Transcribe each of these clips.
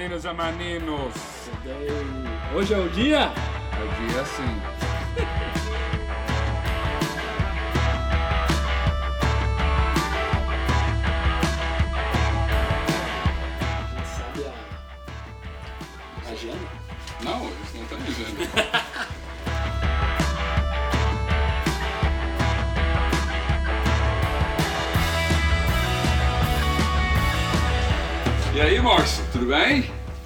Menino, meninos e meninos. Hoje é o dia? É o dia sim. Bem?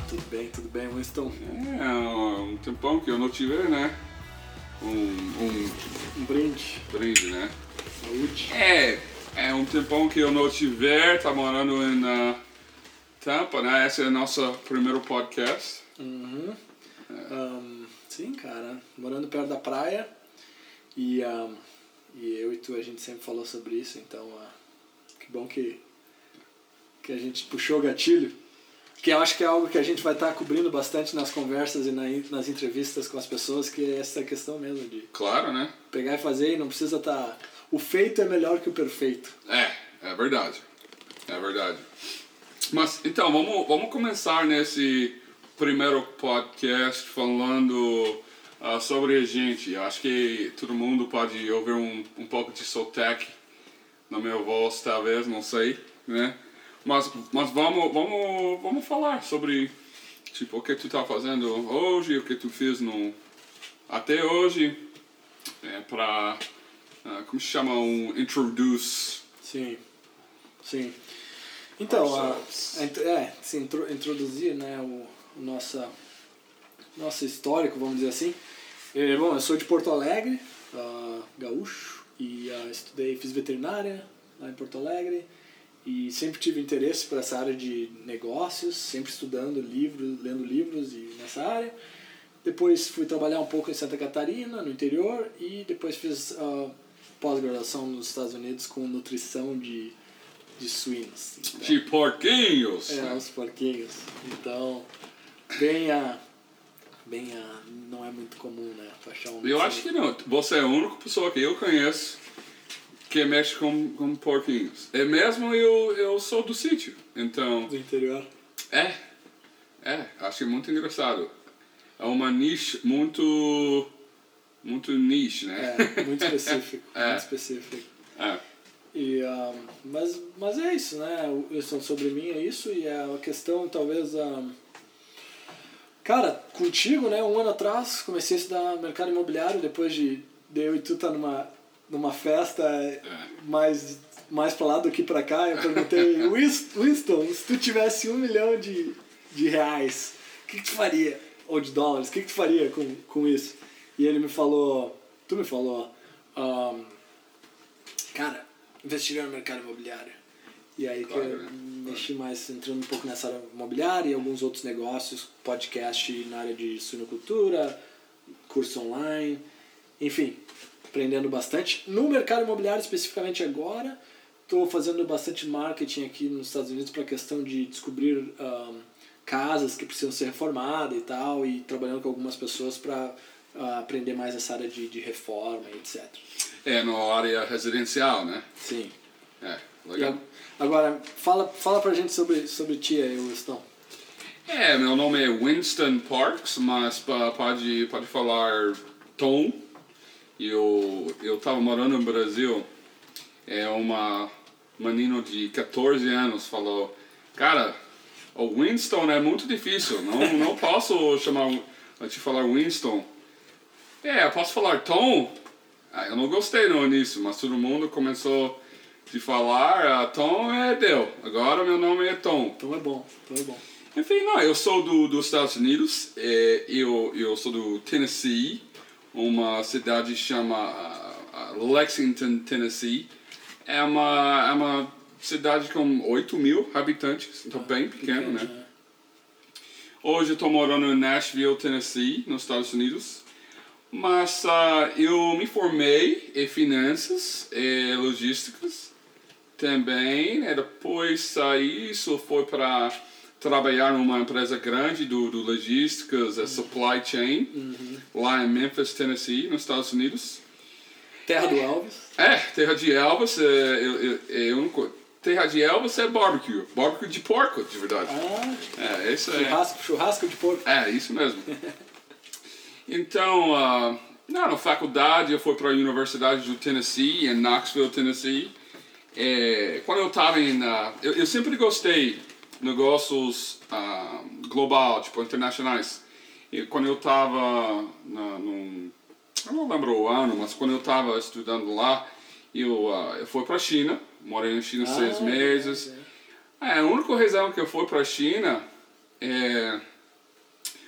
Tudo bem, tudo bem, Winston. É, um tempão que eu não te né? Um, um Um brinde, brinde, né? saúde. É, é um tempão que eu não te tá morando em uh, Tampa, né? Esse é o nosso primeiro podcast. Uhum. Ahn, sim, cara. Morando perto da praia. E, ahn, e eu e tu, a gente sempre falou sobre isso, então ah, que bom que, que a gente puxou o gatilho. Que eu acho que é algo que a gente vai estar cobrindo bastante nas conversas e na, nas entrevistas com as pessoas, que é essa questão mesmo de Claro, né? pegar e fazer e não precisa estar. O feito é melhor que o perfeito. É, é verdade. É verdade. Mas então, vamos, vamos começar nesse primeiro podcast falando ah, sobre a gente. Acho que todo mundo pode ouvir um, um pouco de sotaque na minha voz, talvez, não sei, né? Mas, mas vamos, vamos, vamos falar sobre tipo, o que tu tá fazendo hoje, o que tu fez no, até hoje, é, para, como se chama, um introduce Sim, sim. Então, a, a int- é, se intro, introduzir né, o, o nossa, nosso histórico, vamos dizer assim. Eh, bom, eu sou de Porto Alegre, ah, gaúcho, e ah, estudei, fiz veterinária lá em Porto Alegre, e sempre tive interesse por essa área de negócios, sempre estudando livros, lendo livros e nessa área. Depois fui trabalhar um pouco em Santa Catarina, no interior, e depois fiz ah, pós-graduação nos Estados Unidos com nutrição de, de suínos. Então, de porquinhos. é, os porquinhos. Então, bem a. Bem a. Não é muito comum, né? achar um. Eu acho que não. Você é a única pessoa que eu conheço que mexe com, com porquinhos. É mesmo eu, eu sou do sítio. Então, Do interior. é. É, acho muito engraçado. É uma niche muito. Muito niche, né? É, muito específico. É. Muito específico. É. E, ah, mas, mas é isso, né? Isso sobre mim é isso e é a questão talvez ah, Cara, contigo, né? Um ano atrás comecei a estudar mercado imobiliário depois de, de eu e tu estar numa, numa festa mais, mais pra lá do que pra cá. Eu perguntei, "Wins- Winston, se tu tivesse um milhão de, de reais, o que, que tu faria? Ou de dólares, o que, que tu faria com, com isso? E ele me falou, tu me falou, ah, cara, investiria no mercado imobiliário. E aí que Claro, eu né? mexi mais entrando um pouco nessa área imobiliária e alguns outros negócios, podcast na área de suinocultura, curso online, enfim, aprendendo bastante. No mercado imobiliário especificamente agora, estou fazendo bastante marketing aqui nos Estados Unidos para a questão de descobrir ahn, casas que precisam ser reformadas e tal, e trabalhando com algumas pessoas para aprender mais essa área de, de reforma e etc. É na área residencial, né? Sim. É, legal. agora, fala, fala pra gente sobre, sobre ti aí, Winston. É, meu nome é Winston Parks, mas pode, pode falar Tom. Eu, eu tava morando no Brasil, é uma menino de 14 anos falou, cara, o Winston é muito difícil, não, não posso chamar, te falar Winston. É, eu posso falar Tom? Ah, eu não gostei no início, mas todo mundo começou de falar, ah, Tom é deu, agora meu nome é Tom. Então é bom, então é bom. Enfim, não, eu sou do, dos Estados Unidos, é, eu, eu sou do Tennessee, uma cidade chama ah, ah, Lexington, Tennessee. É uma, é uma cidade com 8 mil habitantes, então bem pequeno, né? Hoje eu estou morando em Nashville, Tennessee, nos Estados Unidos. Mas ah, eu me formei em finanças e logísticas também. Né? Depois saí, isso foi para trabalhar numa empresa grande do, do logísticas, a supply chain, lá em Memphis, Tennessee, nos Estados Unidos. Terra do Elvis. É, Terra de Elvis, é, eu, eu, eu não co- terra de Elvis é barbecue. Barbecue de porco, de verdade. Ah, É, isso é. churrasco, churrasco de porco. É, isso mesmo. Então, ah, não, na faculdade eu fui para a Universidade do Tennessee, em Knoxville, Tennessee. É, quando eu estava em... ah, eu, eu sempre gostei negócios ah, global, tipo, internacionais. E quando eu estava num... Eu não lembro o ano, mas quando eu estava estudando lá, eu, ah, eu fui para a China. Morei na China seis Ah, meses. ok. É, a única razão que eu fui pra China é.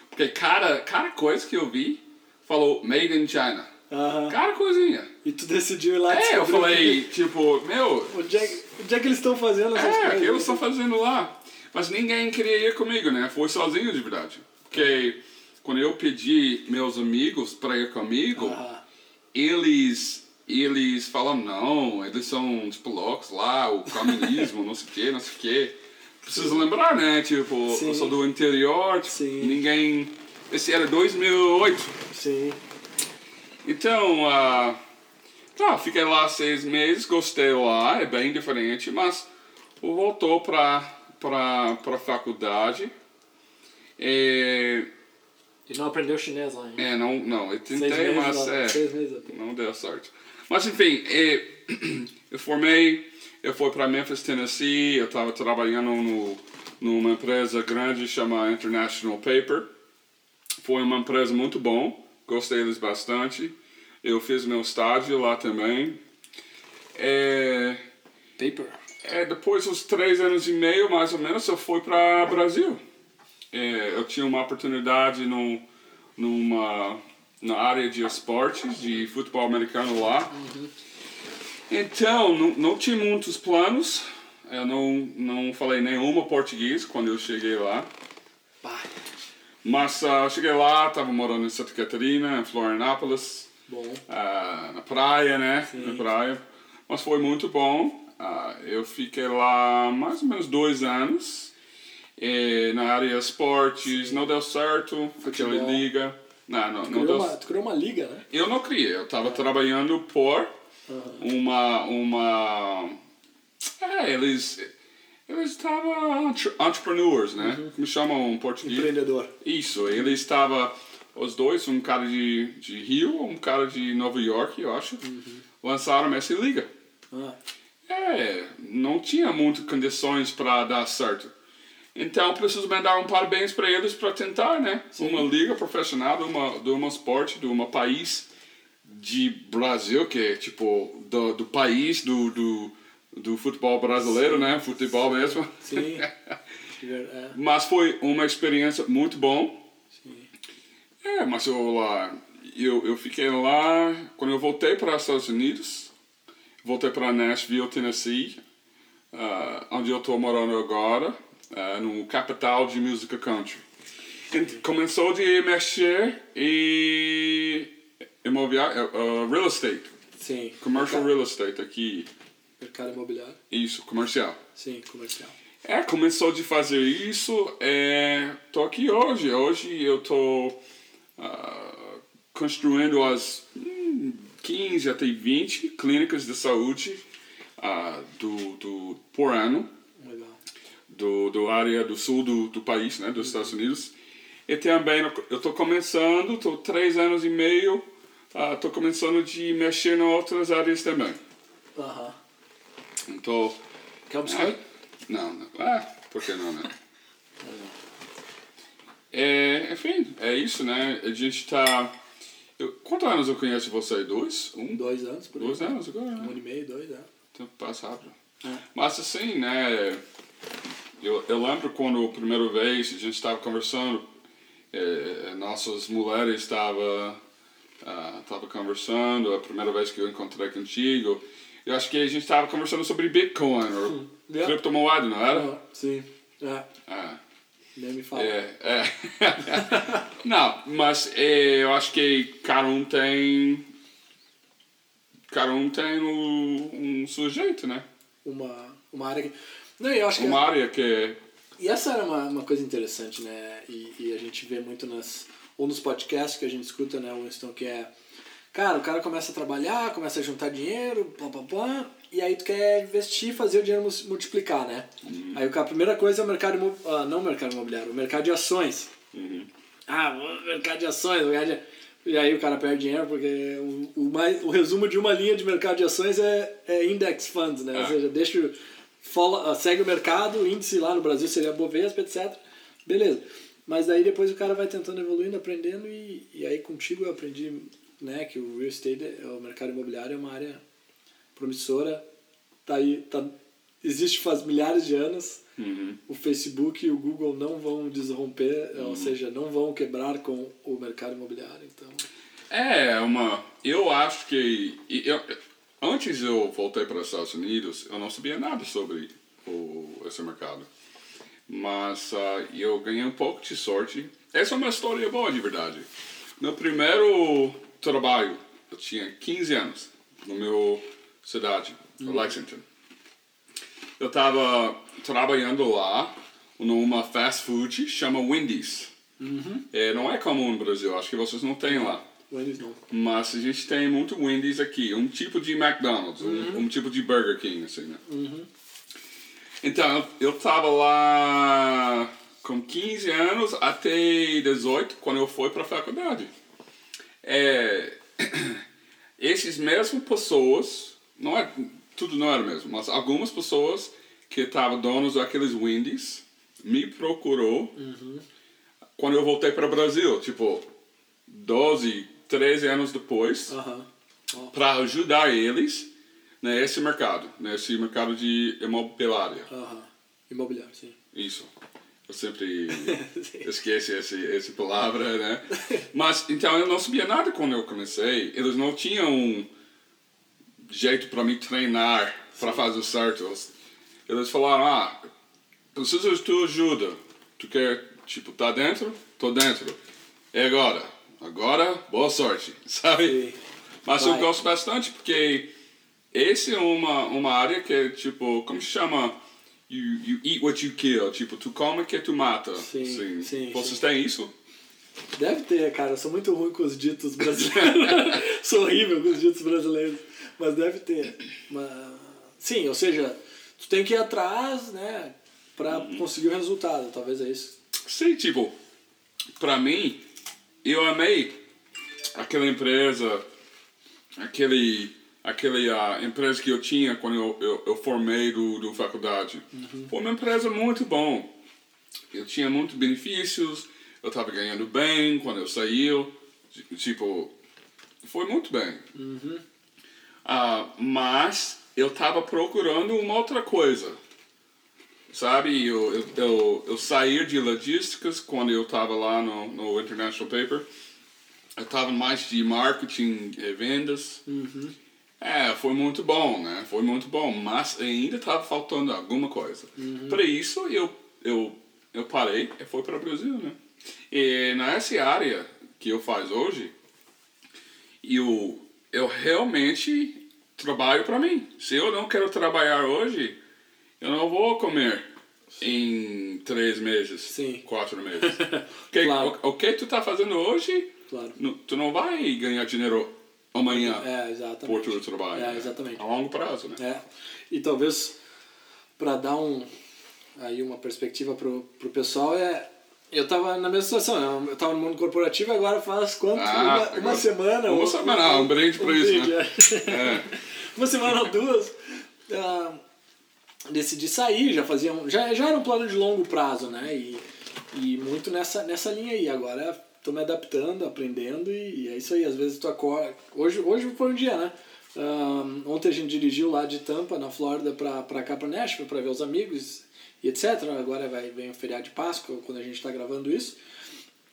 Porque cada, cada coisa que eu vi falou Made in China. Aham. Cada coisinha. E tu decidiu ir lá É, eu falei, tipo, meu, o que- Onde é, que- onde é que eles estão fazendo essas é, o coisas? que eles estão fazendo lá? Mas ninguém queria ir comigo, né? Foi sozinho de verdade. Porque quando eu pedi meus amigos para ir comigo, Ah, eles eles falam não, eles são tipo loucos lá, o comunismo, não sei o que, não sei o que. Preciso lembrar, né? Tipo, Sim. eu sou do interior, tipo, Sim. ninguém. Esse era 2008. sim. Então, ah, tá, fiquei lá seis meses, gostei lá, é bem diferente, mas voltou pra, pra, pra faculdade. É, E não aprendeu chinês lá ainda. é, não, não, eu Seis tentei, mas lá, é. Seis meses até. Não deu sorte. Mas enfim, é, eu formei, eu fui para Memphis, Tennessee, eu estava trabalhando no, numa empresa grande chamada International Paper. Foi uma empresa muito bom, gostei deles bastante. Eu fiz meu estágio lá também. É, Paper. É, depois dos três anos e meio, mais ou menos, eu fui para Brasil. É, eu tinha uma oportunidade no, numa, na área de esportes, de futebol americano lá. Então, não, não tinha muitos planos. Eu não, não falei nenhuma português quando eu cheguei lá. Mas eu cheguei lá, estava morando em Santa Catarina, em Florianópolis bom. ah, na praia, né? Sim. Na praia. Mas foi muito bom. Ah, eu fiquei lá mais ou menos dois anos. eh, na área esportes, não deu certo, aquela Futebol. liga. Não, não, Tu não criou, deu uma, tu criou uma liga, né? Eu não criei, eu estava trabalhando por uma. uma é, eles. Eles estavam entre- entrepreneurs, né? Como chamam em português? Empreendedor. Isso, ele estava, os dois, um cara de, de Rio, um cara de Nova York, eu acho, lançaram essa liga. Ah, É, não tinha muitas condições para dar certo. Então, preciso mandar um parabéns para eles para tentar, né? Uma liga profissional de uma, de uma esporte, de um país de Brasil, que é tipo do, do país do, do, do futebol brasileiro, né? Futebol mesmo. sim. é, Mas foi uma experiência muito bom. sim. É, mas eu lá, eu, eu fiquei lá, quando eu voltei para os Estados Unidos, voltei para Nashville, Tennessee, ah, onde eu estou morando agora, ah, no capital de música country. E começou de mexer em imobiliário, ah, real estate, Sim. commercial mercado, real estate aqui, mercado imobiliário. isso, comercial. Sim, comercial. É, começou de fazer isso, é, tô aqui hoje. Hoje eu tô ah, construindo as hum, 15 até 20 clínicas de saúde ah, do, do, por ano, Legal. do, do área do sul do, do país, né, dos Estados Unidos. E também eu tô começando, tô três anos e meio, ah, tô começando de mexer em outras áreas também. Aham. Então, Quer um biscoito? Não, não. Ah, por que não, né? É, enfim, é isso, né? A gente tá. Eu, quantos anos eu conheço você? Dois? Um? Dois anos, por aí. Dois anos agora, Um né? ano e meio, dois, é. Tempo passa rápido. É. Mas assim, né? Eu, eu lembro quando a primeira vez a gente estava conversando, é, nossas mulheres estavam ah, tava conversando, a primeira vez que eu encontrei contigo. Eu acho que a gente estava conversando sobre Bitcoin, ou Yeah. criptomoeda, não era? Ah, sim. É. Nem me fala. É, é. Não, mas é, eu acho que cada um tem. Cada um tem um, um sujeito, né? Uma, uma área que. Não, eu acho que. Uma área que. E essa era uma, uma coisa interessante, né? E, e a gente vê muito nas. Ou nos podcasts que a gente escuta, né, Winston, que é. Cara, o cara começa a trabalhar, começa a juntar dinheiro, pá, pá, pá, e aí tu quer investir fazer o dinheiro multiplicar, né? Uhum. Aí a primeira coisa é o mercado ah, não o mercado imobiliário, o mercado de ações. Uhum. Ah, mercado de ações, mercado de... E aí o cara perde dinheiro porque o, o, mais, o resumo de uma linha de mercado de ações é, é index funds, né? Ou Ah. seja, deixa, follow, ah, segue o mercado, o índice lá no Brasil seria Bovespa, etc. Beleza. Mas daí depois o cara vai tentando evoluindo, aprendendo e, e aí contigo eu aprendi né, que o real estate, é- o mercado imobiliário é uma área promissora, tá aí, tá, existe faz milhares de anos. Uhum. O Facebook e o Google não vão desromper, ou seja, não vão quebrar com o mercado imobiliário. Então, É uma. Eu acho que. Eu, antes eu voltei para os Estados Unidos, eu não sabia nada sobre o, esse mercado. Mas ah, eu ganhei um pouco de sorte. Essa é uma história boa, de verdade. Meu primeiro trabalho, eu tinha 15 anos, no meu cidade, Lexington. Eu estava trabalhando lá numa fast food chama Wendy's. É, não é comum no Brasil, acho que vocês não têm lá. eles não. Mas a gente tem muito Wendy's aqui, um tipo de McDonald's, um, um tipo de Burger King, assim, né? Então, eu- eu tava lá com 15 anos até 18, quando eu fui pra faculdade. É, esses mesmos pessoas, não é, tudo não era mesmo, mas algumas pessoas que estavam donos daqueles Wendy's me procurou quando eu voltei para o Brasil, tipo, 12, 13 anos depois, Aham. Ó. para ajudar eles nesse mercado, nesse mercado de imobiliária. Aham. Imobiliário, sim. Isso. Eu sempre esqueço esse, essa palavra, né? Mas, então, eu não sabia nada quando eu comecei. Eles não tinham jeito para me treinar para fazer certo. Eles- falaram, ah, preciso de tua ajuda. Tu quer, tipo, tá dentro? Tô dentro. E agora? Agora, boa sorte, sabe? Sim. Mas eu Vai. gosto bastante porque esse é uma, uma área que é tipo, como se chama? You, you eat what you kill. Tipo, tu come que tu mata. Sim, assim. sim, Vocês sim. têm isso? Deve ter, cara. Eu sou muito ruim com os ditos brasileiros. sou horrível com os ditos brasileiros. Mas deve ter. Mas, sim, ou seja, tu tem que ir atrás, né? Pra conseguir o resultado. Talvez é isso. Sim, tipo, pra mim, eu amei aquela empresa, aquele, aquele a empresa que eu tinha quando eu, eu, eu formei do, do faculdade. Foi uma empresa muito bom. Eu tinha muitos benefícios, eu estava ganhando bem quando eu saí. Tipo, foi muito bem. Ah, mas eu estava procurando uma outra coisa. Sabe, eu, eu, eu, eu saí de logísticas quando eu estava lá no, no International Paper. Eu estava mais de marketing e vendas. É, foi muito bom, né? Foi muito bom, mas ainda estava faltando alguma coisa. Por isso eu, eu, eu parei e fui para o Brasil, né? E nessa área que eu faço hoje, eu, eu realmente trabalho para mim. Se eu não quero trabalhar hoje, eu não vou comer em três meses, Sim. quatro meses. Que- Claro. o, o que tu tá fazendo hoje, Claro. tu não vai ganhar dinheiro amanhã É, exatamente. por teu trabalho. É, né? exatamente. A longo prazo, né? É. E talvez para dar um aí uma perspectiva pro, pro pessoal é eu tava na mesma situação, né? eu tava no mundo corporativo agora faz quanto? Ah, uma, uma semana. uma ou- semana, ah, um brinde pra isso, brinde, né? é. É. uma semana ou duas. ah, decidi sair, já fazia um, já, já era um plano de longo prazo, né? E, e muito nessa, nessa linha aí. Agora tô me adaptando, aprendendo e, e é isso aí. Às vezes tu acorda. Hoje, hoje foi um dia, né? Ahn, ontem a gente dirigiu lá de Tampa, na Flórida, pra, pra cá pra Nashville, pra ver os amigos e etc. Agora vai, vem o feriado de Páscoa, quando a gente tá gravando isso.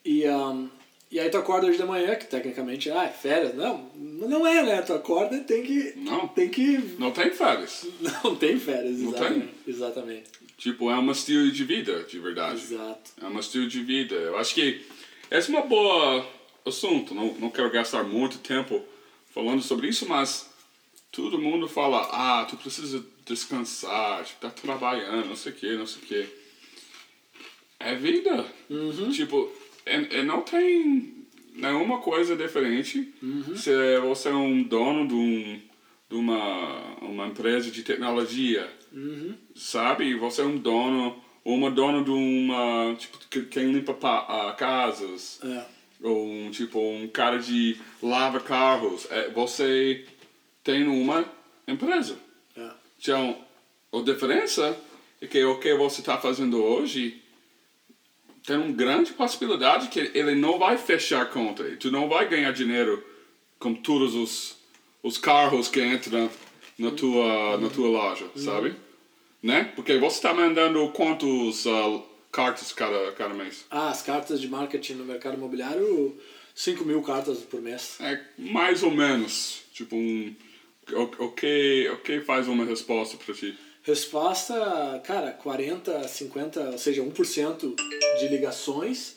E, ahn, e aí tu acorda hoje de manhã, que tecnicamente, ah, é férias. Não, não é, né? Tu acorda e tem que. Não. Tem que. Não tem férias. Não tem férias, Não exatamente. tem? Exatamente. Tipo, é um estilo de vida, de verdade. Exato. É um estilo de vida. Eu acho que esse é uma boa assunto. Não, não quero gastar muito tempo falando sobre isso, mas todo mundo fala, ah, tu precisa descansar, tipo, tá trabalhando, não sei o que, não sei o que. É vida. Tipo, é, é, não tem nenhuma coisa diferente se você é um dono de um de uma, uma empresa de tecnologia, sabe? E você é um dono, uma dona de uma, tipo, que- quem limpa pa, ah, casas, É. ou um, tipo, um cara de lava carros. É, você tem uma empresa. Então, a diferença é que o que você está fazendo hoje tem uma grande possibilidade que ele não vai fechar a conta. E tu não vai ganhar dinheiro com todos os, os carros que entram na tua, na tua loja, sabe? Né? Porque você está mandando quantos ah, cartas cada, cada mês? Ah, as cartas de marketing no mercado imobiliário, 5 mil cartas por mês. É mais ou menos. Tipo, um, o, o, que, o que faz uma resposta para ti? Resposta, cara, 40, 50, ou seja, 1% de ligações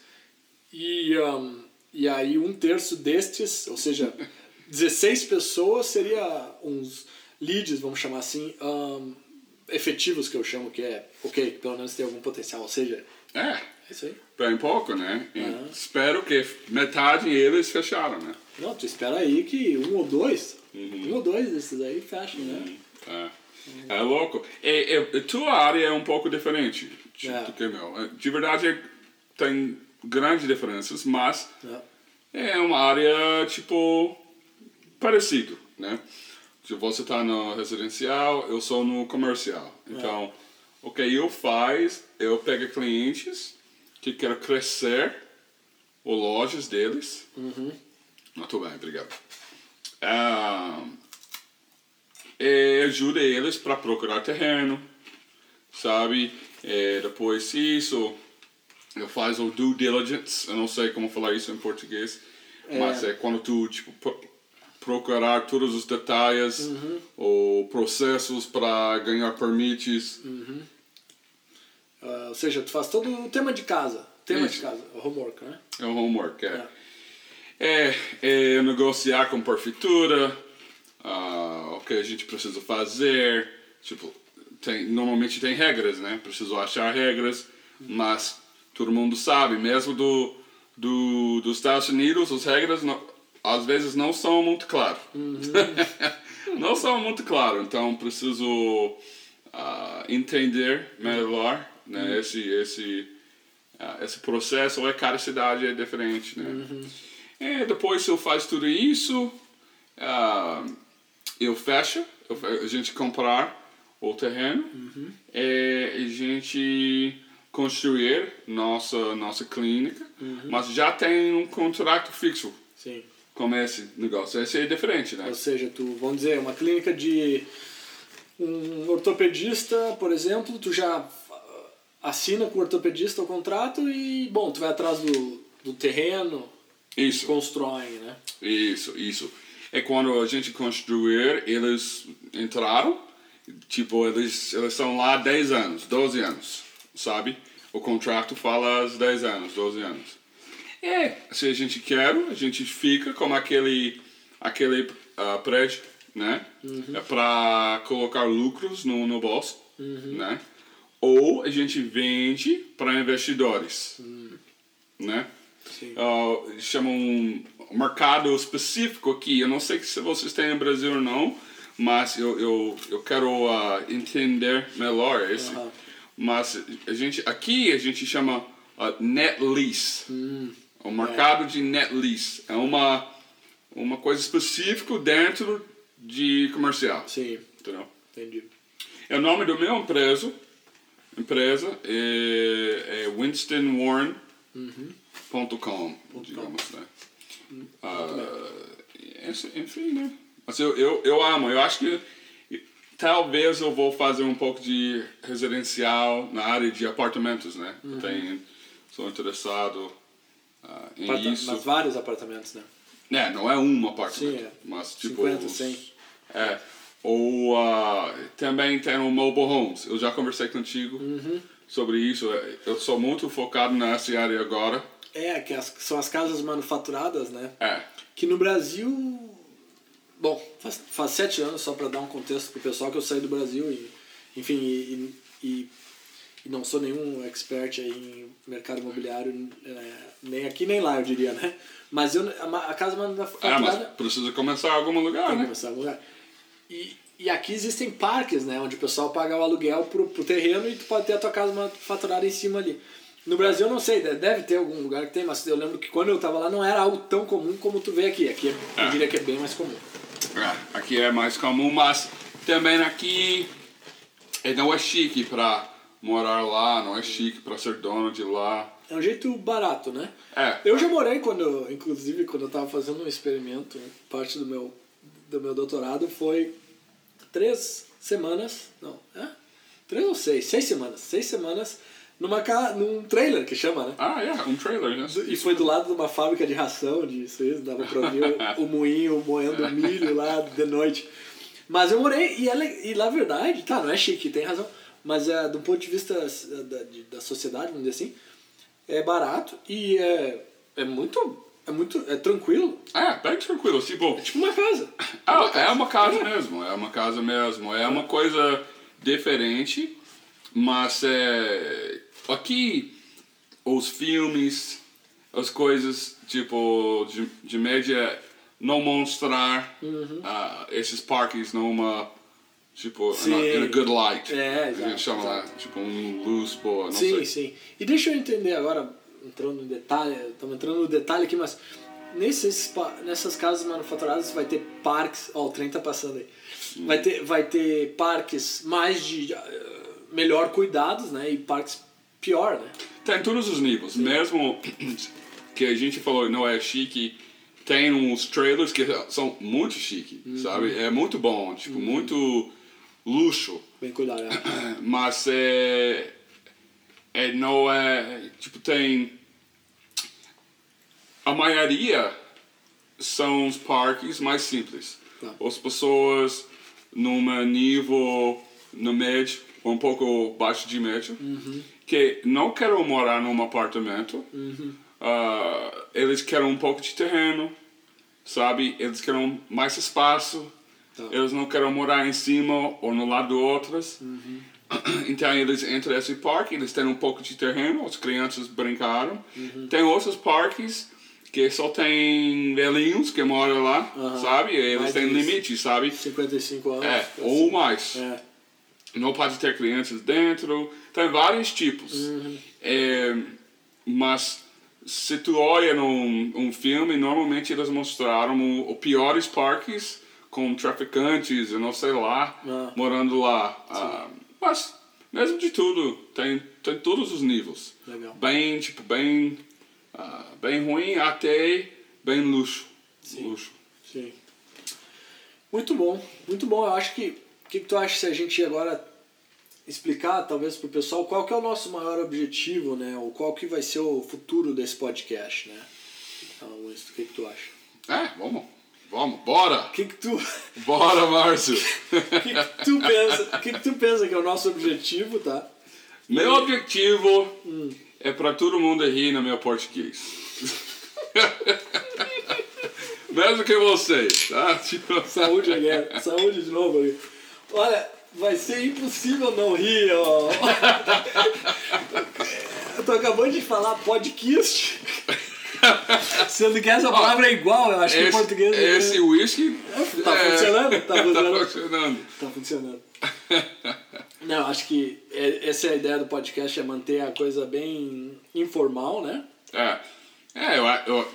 e, um, e aí um terço destes, ou seja, 16 pessoas seria uns leads, vamos chamar assim, um, efetivos que eu chamo, que é, ok, pelo menos tem algum potencial, ou seja, É, é isso aí. bem pouco, né? Aham. Espero que metade eles fecharam, né? Não, tu espera aí que um ou dois, um ou dois desses aí fechem, né? É, é louco. E, e tua área é um pouco diferente de- É. do que meu. De verdade, tem grandes diferenças, mas É. é uma área, tipo, parecido, né? Você está no residencial, eu sou no comercial. Então, o que eu faz, eu pego clientes que querem crescer o lojas deles. Muito bem, obrigado. Ah, e ajuda eles para procurar terreno, sabe? E depois disso, eu faço o due diligence, eu não sei como falar isso em português, mas é quando tu, tipo, pro- procurar todos os detalhes, ou processos para ganhar permites. Ah, ou seja, tu faz todo o tema de casa, tema de Isso. casa, o homework, né? É o homework, é. É, é negociar com prefeitura, ah, o que a gente precisa fazer. Tipo, tem, normalmente tem regras, né? Preciso achar regras, mas todo mundo sabe, mesmo do, do, dos Estados Unidos, as regras não, às vezes não são muito claras. não são muito claras, então preciso ah, entender melhor né, esse, esse, ah, esse processo, é cada cidade é diferente, né? E depois que eu faço tudo isso, ah, eu fecho, eu a gente comprar o terreno e a gente construir nossa nossa clínica, mas já tem um contrato fixo Sim. com esse negócio. Esse é diferente, né? Ou seja, tu, vamos dizer, uma clínica de um ortopedista, por exemplo, tu já ah, assina com o ortopedista o contrato e, bom, tu vai atrás do, do terreno, Isso. constrói, né? Isso, isso. É quando a gente construir, eles entraram, tipo, eles, eles estão lá 10 anos, 12 anos, sabe? O contrato fala os 10 anos, 12 anos. É, se a gente quer, a gente fica como aquele, aquele ah, prédio, né? É para colocar lucros no, no bolso, né? Ou a gente vende para investidores, né? Uh, chamam um mercado específico aqui. Eu não sei se vocês têm no Brasil ou não, mas eu, eu, eu quero uh, entender melhor esse. Aham. Mas a gente, aqui a gente chama uh, net lease. O mercado de net lease. É uma, uma coisa específica dentro de comercial. Sim, Entendeu? entendi. É o nome do meu empresa, empresa é, é winstonwarren.com, digamos, né? Ah, esse- enfim, né? Mas eu, eu, eu amo, eu acho que talvez eu vou fazer um pouco de residencial na área de apartamentos, né? Eu tenho, sou interessado ah, em Aparta- isso. Mas vários apartamentos, né? É, não é um apartamento, Sim, é. mas tipo... 50, os- 100. É. Ou ah, também tem o mobile homes. Eu já conversei contigo Uhum. sobre isso. Eu sou muito focado nessa área agora. É, que as- são as casas manufaturadas, né? É. Que no Brasil. Bom, faz, faz sete anos, só para dar um contexto pro pessoal, que eu saí do Brasil e, enfim, e, e, e não sou nenhum expert aí em mercado imobiliário, é, nem aqui nem lá, eu diria, né? Mas eu, a, a casa Ah, mas manufaturada. precisa começar em algum lugar, né? começar a mudar. E, e aqui existem parques, né? Onde o pessoal paga o aluguel pro, pro terreno e tu pode ter a tua casa manufaturada em cima ali. No Brasil eu não sei, deve ter algum lugar que tem, mas eu lembro que quando eu tava lá não era algo tão comum como tu vê aqui. Aqui é, eu diria que é bem mais comum. É, aqui é mais comum, mas também aqui é, não é chique pra morar lá, não é chique pra ser dono de lá. É um jeito barato, né? É. Eu já morei quando, inclusive, quando eu tava fazendo um experimento, parte do meu, do meu doutorado foi três semanas, não, é? Três ou seis? Seis semanas. Seis semanas numa ca... num trailer que chama, né? Ah, é, um trailer, né? E foi do lado de uma fábrica de ração de Suíça, dava pra ouvir o, moinho moendo milho lá de noite. Mas eu morei, e, ela, e na verdade, tá, não é chique, tem razão, mas é, do ponto de vista da, de, da sociedade, vamos dizer assim, é barato e é, é muito. É muito. É tranquilo. É, bem tranquilo. Tipo, É tipo uma casa. Ah, é uma casa mesmo, é uma casa mesmo. É uma coisa diferente, mas é, aqui os filmes, as coisas tipo de, de média não mostrar ah, esses parques numa tipo Sim. in a good light. É, a exato, gente chama lá, tipo um luz boa, não sim, sei. sim. E deixa eu entender agora, entrando no detalhe, estamos entrando no detalhe aqui, mas nesses, nessas casas manufaturadas vai ter parques, ó, o trem tá passando aí. Vai ter, vai ter parques mais de eh, melhor cuidados, né? E parques pior, né? Tem todos os níveis, mesmo que a gente falou não é chique, tem uns trailers que são muito chique, sabe? É muito bom, tipo, muito luxo, Bem cuidado. mas é, é não é, tipo, tem a maioria são os parques mais simples. Tá. As pessoas num nível no médio, um pouco baixo de médio, que não querem morar num apartamento, ah, eles querem um pouco de terreno, sabe? Eles querem mais espaço, Tá. eles não querem morar em cima ou no lado do outros. Então eles entram nesse parque, eles têm um pouco de terreno, as crianças brincaram. Tem outros parques que só tem velhinhos que moram lá, Aham. sabe? Eles Mais têm de limite, sabe? 55 anos. É, ou mais. É. Não pode ter crianças dentro. Tem vários tipos. É, mas se tu olha num um filme, normalmente eles mostraram o- os piores parques com traficantes, eu não sei lá, Ah. morando lá. Ah, mas, mesmo de tudo, tem, tem todos os níveis. Legal. Bem, tipo, bem, ah, bem ruim até bem luxo. Luxo. Sim. Muito bom, muito bom. Eu acho que. O que, que tu acha se a gente agora explicar, talvez, pro pessoal, qual que é o nosso maior objetivo, né? Ou qual que vai ser o futuro desse podcast, né? Então, Winston, o que, que tu acha? É, vamos. Vamos, bora! O que, que tu. Bora, Márcio! O que, que tu pensa? Que, que tu pensa que é o nosso objetivo, tá? Meu objetivo é pra todo mundo rir no meu português. Mesmo que vocês, tá? Saúde, again. Saúde de novo ali. Olha, vai ser impossível não rir, ó. Eu tô acabando de falar podcast. Sendo que essa palavra é igual, eu acho que em esse, português é- esse whisky Tá é, funcionando? Tá funcionando. funcionando. Tá funcionando. Não, acho que é- essa é a ideia do podcast, é manter a coisa bem informal, né? É, é eu, eu,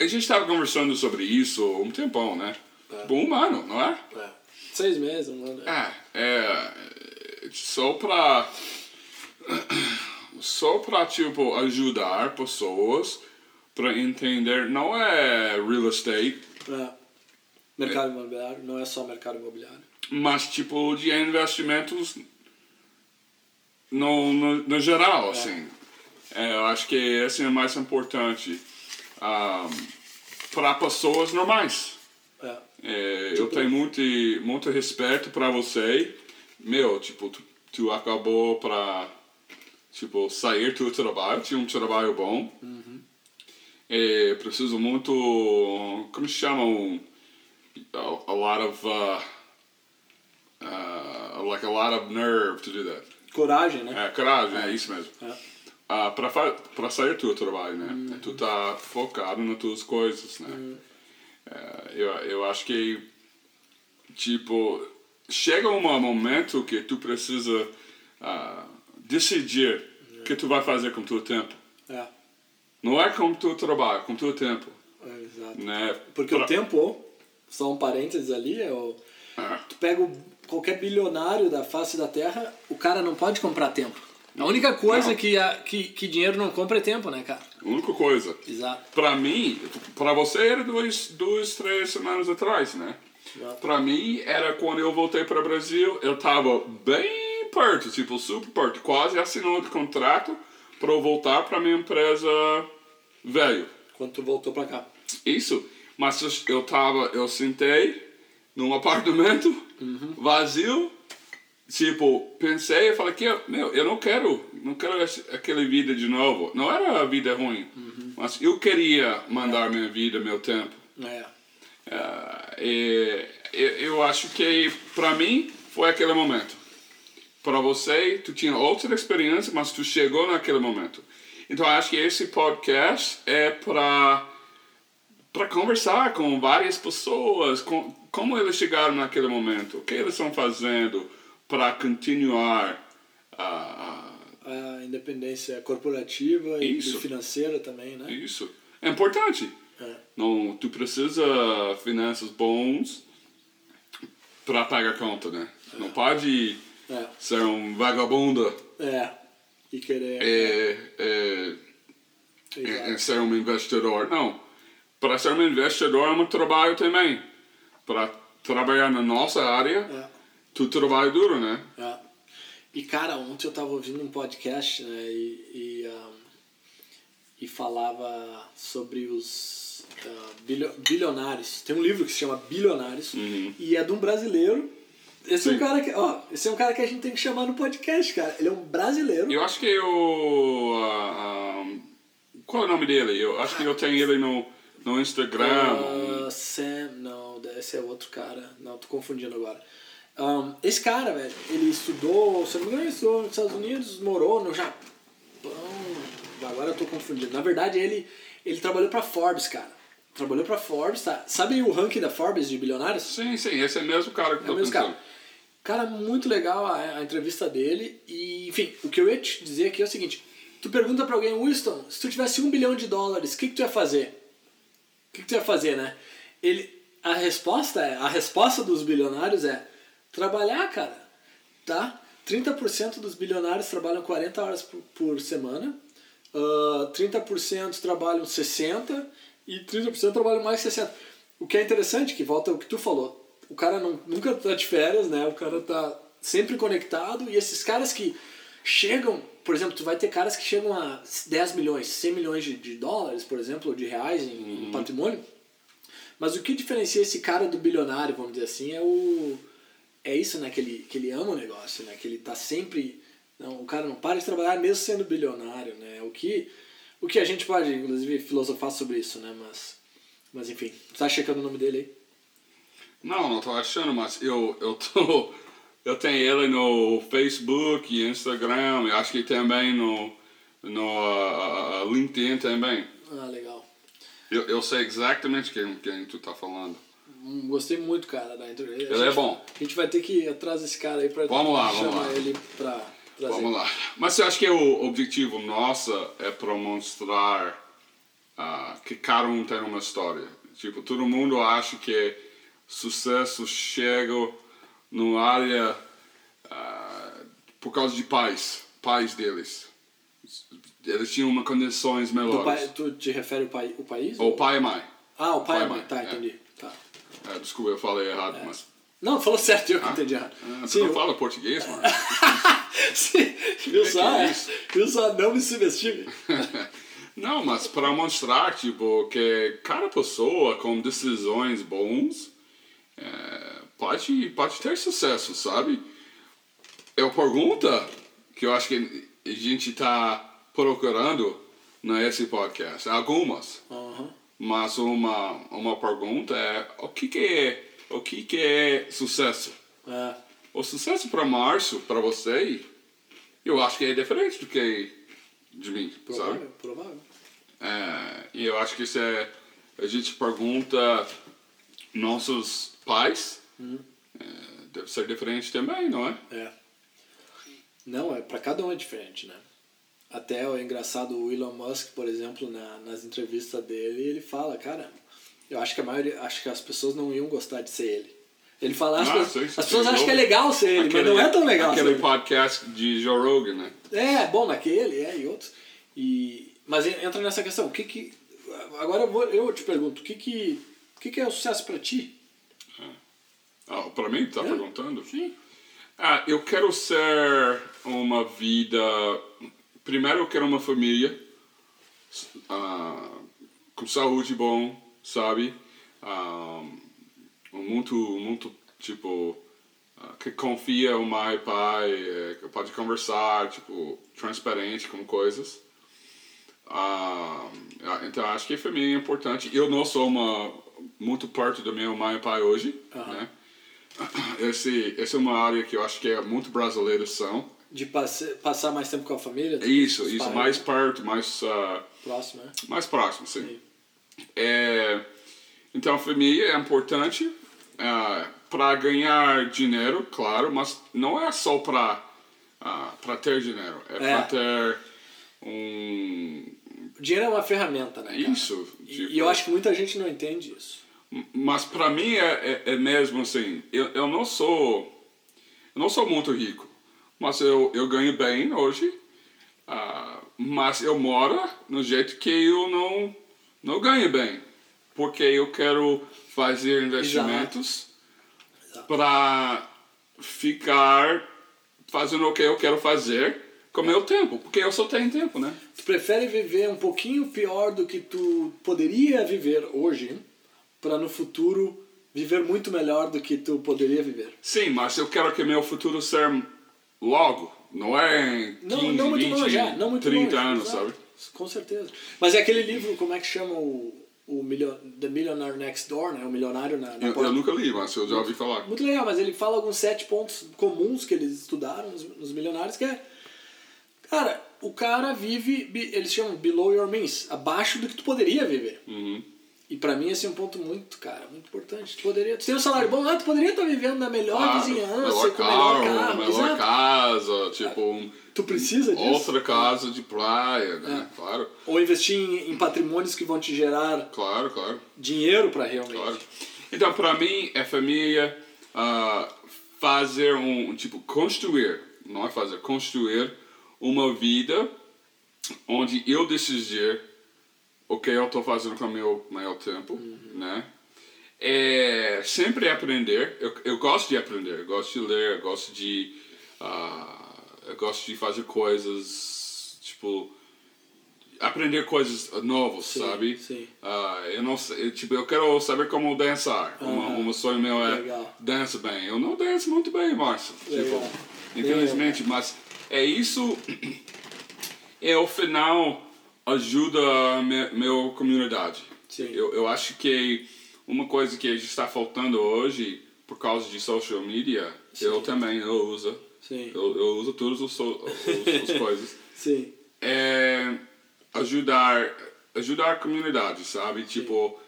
a gente estava conversando sobre isso há um tempão, né? Tipo, um ano, não é? É. Seis meses, um ano. É, é só pra só pra tipo ajudar pessoas pra entender não é real estate, É. Mercado imobiliário, não é só mercado imobiliário. mas tipo de investimentos no, no, no geral, assim. É, eu acho que esse é mais importante para pessoas normais. É. É, eu tenho muito, muito respeito pra você. Meu, tipo, tu, tu acabou pra, tipo, sair do trabalho, tinha um trabalho bom. É, preciso muito, como se chama, um, a, a lot of, uh, uh, like a lot of nerve to do that. Coragem, né? É, coragem, é isso mesmo. É. Ah, pra, fa- pra sair do trabalho, né? Tu tá focado nas tuas coisas, né? É, eu, eu acho que tipo, chega um momento que tu precisa ah, decidir o que tu vai fazer com o teu tempo. É, Não é com o teu trabalho, com o teu tempo. é, exato. Né? Porque Pra- o tempo, só um parênteses ali, é o, Ah, tu pega o- qualquer bilionário da face da Terra, o cara não pode comprar tempo. A única coisa Não. que, a, que, que dinheiro não compra é tempo, né, cara? A única coisa. Exato. Pra mim, pra você era dois, duas, três semanas atrás, né? Pra mim, era quando eu voltei para o Brasil, eu tava bem perto, tipo, super perto, quase assinou o contrato para eu voltar para minha empresa velho. Quando tu voltou pra cá. Isso, mas eu- tava, eu sentei num apartamento vazio, tipo, pensei, eu falei que, meu, eu não quero, não quero aquela vida de novo. Não era a vida ruim, mas eu queria mandar minha vida, meu tempo. É. Ah, e, eu, eu acho que para mim foi aquele momento. Para você, tu tinha outra experiência, mas tu chegou naquele momento. Então acho que esse podcast é para para conversar com várias pessoas, com, como eles chegaram naquele momento, o que eles estão fazendo para continuar a A independência corporativa e Isso. financeira também, né? isso. É importante. É. Não, tu precisa finanças bons para pagar conta, né? Não pode É. ser um vagabundo É. E querer. e, e, Exato. e ser um investidor. Não. Para ser um investidor é um trabalho também. Para trabalhar na nossa área, É. tu trabalha duro, né? É. E cara, ontem eu tava ouvindo um podcast, né, e, e, ah, e falava sobre os bilio- bilionários. Tem um livro que se chama Bilionários Uhum. e é de um brasileiro. Esse é um cara que, ó, esse é um cara que a gente tem que chamar no podcast, cara. Ele é um brasileiro. Eu acho que eu. ah, qual é o nome dele? Eu acho que eu tenho ele no, no Instagram. Ah, Sam, não, esse é outro cara. Não, tô confundindo agora. Um, esse cara, velho, ele estudou, se não me engano, ele estudou nos Estados Unidos, morou no Japão. Agora eu tô confundindo. Na verdade, ele, ele trabalhou pra Forbes, cara. Trabalhou pra Forbes, tá? Sabe o ranking da Forbes de bilionários? Sim, sim, esse é o mesmo cara que É eu tô mesmo pensando. cara. Cara, muito legal a, a entrevista dele. E, enfim, o que eu ia te dizer aqui é o seguinte: tu pergunta pra alguém, Winston, se tu tivesse um bilhão de dólares, o que, que tu ia fazer? O que, que tu ia fazer, né? Ele, a resposta é: a resposta dos bilionários é trabalhar, cara. Tá? 30% dos bilionários trabalham 40 horas por, por semana, ah, 30% trabalham 60% e 30% trabalham mais 60%. O que é interessante, que volta ao que tu falou, o cara não, nunca tá de férias, né? O cara tá sempre conectado e esses caras que chegam, por exemplo, tu vai ter caras que chegam a 10 milhões, 100 milhões de, de dólares, por exemplo, ou de reais em, em patrimônio. Mas o que diferencia esse cara do bilionário, vamos dizer assim, é o é isso, né, que ele, que ele ama o negócio, né, que ele tá sempre não, o cara não para de trabalhar mesmo sendo bilionário, né? O que o que a gente pode inclusive filosofar sobre isso, né, mas mas enfim, tu tá checando o nome dele aí? Não, não tô achando, mas eu, eu tô. Eu tenho ele no Facebook e Instagram, e acho que também no, no ah, LinkedIn também. Ah, legal. Eu, eu sei exatamente quem, quem tu tá falando. Hum, Gostei muito, cara, da entrevista. Ele é bom. A gente vai ter que ir atrás desse cara aí pra Vamos lá, vamos chamar lá. ele pra trazer. Vamos lá. Mas eu acho que o objetivo nosso é para mostrar ah, que cada um tem uma história. Tipo, todo mundo acha que sucesso chega numa área ah, por causa de pais, pais deles. Eles tinham uma condições melhores. pai, tu te refere ao pai, o país? Ou pai e mãe. Ah, o pai, pai e mãe. Tá, é. entendi. Tá. É, desculpa, eu falei errado, mas... Não, falou certo, eu que entendi errado. Ah, tu Sim, não eu- fala português, mano? Sim, viu só? é é? Viu só? Não me subestime. Não, mas para mostrar tipo que cada pessoa com decisões bons é, pode pode ter sucesso, sabe? Eu pergunta que eu acho que a gente está procurando nesse podcast, algumas, Aham. Mas uma uma pergunta é o que que é o que que é sucesso? É. O sucesso para Márcio, para você, eu acho que é diferente do que de mim, sabe? Provável, provável. É, e eu acho que isso é. A gente pergunta nossos pais, deve ser diferente também, não é? É. Não, é para cada um é diferente, né? Até é engraçado o Elon Musk, por exemplo, na, nas entrevistas dele, ele fala, cara, eu acho que a maioria, acho que as pessoas não iam gostar de ser ele. Ele fala, as, Ah, pessoas, as pessoas acham que é legal ser ele, mas não é tão legal ser Aquele ele. podcast de Joe Rogan, né? É, bom, naquele, é, e outros. E, mas en- entra nessa questão, o que que... Agora eu, vou, eu te pergunto, o que que, o que que é o sucesso para ti? Ah, pra mim, tá É. perguntando? Sim. Ah, eu quero ser uma vida. Primeiro, eu quero uma família ah, com saúde bom, sabe? Ah, muito, muito tipo ah, que confia o mãe e pai, que pode conversar, tipo transparente com coisas. Ah, então acho que a família é importante. Eu não sou uma muito perto do meu mãe e pai hoje, Aham. né? Esse, essa é uma área que eu acho que é muito brasileiros são. De passe, passar mais tempo com a família? Isso, isso, mais perto, mais, ah, Próximo, né? mais próximo, sim. É, então a família é importante para ganhar dinheiro, claro, mas não é só para para ter dinheiro, é, É. para ter um O dinheiro é uma ferramenta, né? cara? isso. E, tipo, e eu acho que muita gente não entende isso. Mas para mim é, é, é mesmo assim, eu, eu não sou eu não sou muito rico, mas eu, eu ganho bem hoje, ah, mas eu moro no jeito que eu não não ganho bem, porque eu quero fazer investimentos para ficar fazendo o que eu quero fazer com o meu tempo, porque eu só tenho tempo, né? Tu prefere viver um pouquinho pior do que tu poderia viver hoje, para no futuro viver muito melhor do que tu poderia viver. Sim, mas eu quero que meu futuro seja logo, não é em 15, Não, não muito 20, longe, é, não muito 30 longe, anos, exato. sabe? Com certeza. Mas é aquele livro, como é que chama o, o Million, The Millionaire Next Door, né? O milionário na, na Eu, porta. eu nunca li, mas eu já ouvi falar. Muito legal, mas ele fala alguns sete pontos comuns que eles estudaram nos, nos milionários, que é... Cara, o cara vive, eles chamam below your means, abaixo do que tu poderia viver. Uhum. E pra mim esse é um ponto muito, cara, muito importante. Tu poderia, tu tem um salário bom, ah, tu poderia estar vivendo na melhor Claro, vizinhança, melhor com o melhor carro, melhor exato. casa, tipo, um, Tu precisa disso? outra casa de praia, né? É. Claro, Ou investir em, em patrimônios que vão te gerar claro, claro. dinheiro pra realmente. Claro. Então, para mim, é família ah, fazer um, tipo, construir, não é fazer, construir uma vida onde eu decidir o que eu estou fazendo com o meu, meu tempo, né? É sempre aprender. Eu, eu gosto de aprender, eu gosto de ler, eu gosto de ah, eu gosto de fazer coisas tipo aprender coisas novas, Sim, sim. sim. Ah, eu não sei, tipo, eu quero saber como dançar. Uma, Aham. uma sonho meu é Legal. dança bem. Eu não danço muito bem, Márcio. Legal. Tipo, infelizmente, mas é isso. É o final ajuda a me, meu comunidade. Sim. Eu, eu acho que uma coisa que está faltando hoje por causa de social media, eu também eu uso. Sim. Eu, eu uso todas as coisas Sim. é ajudar ajudar a comunidade, sabe? Tipo,